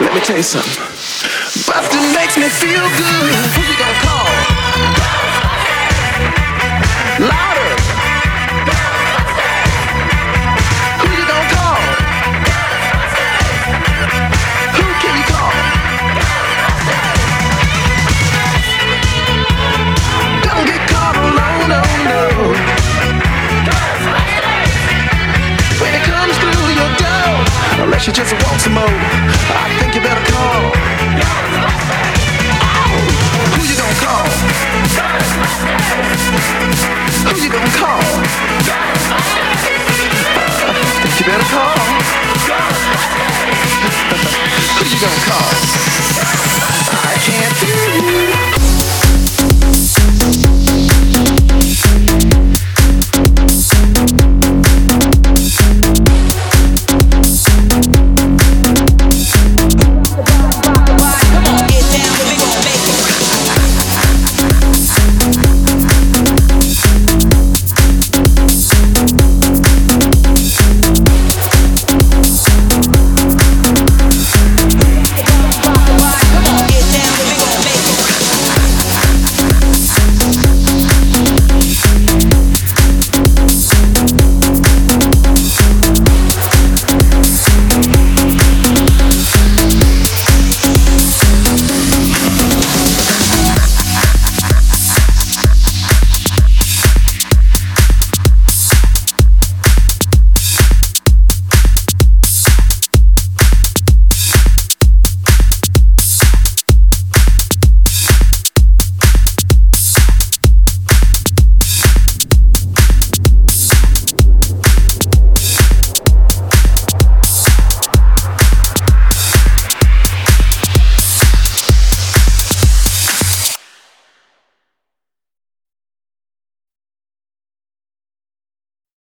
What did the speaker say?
Let me tell you something. Boston makes me feel good. She just wants some more. I think you better call. Oh, who you gonna call?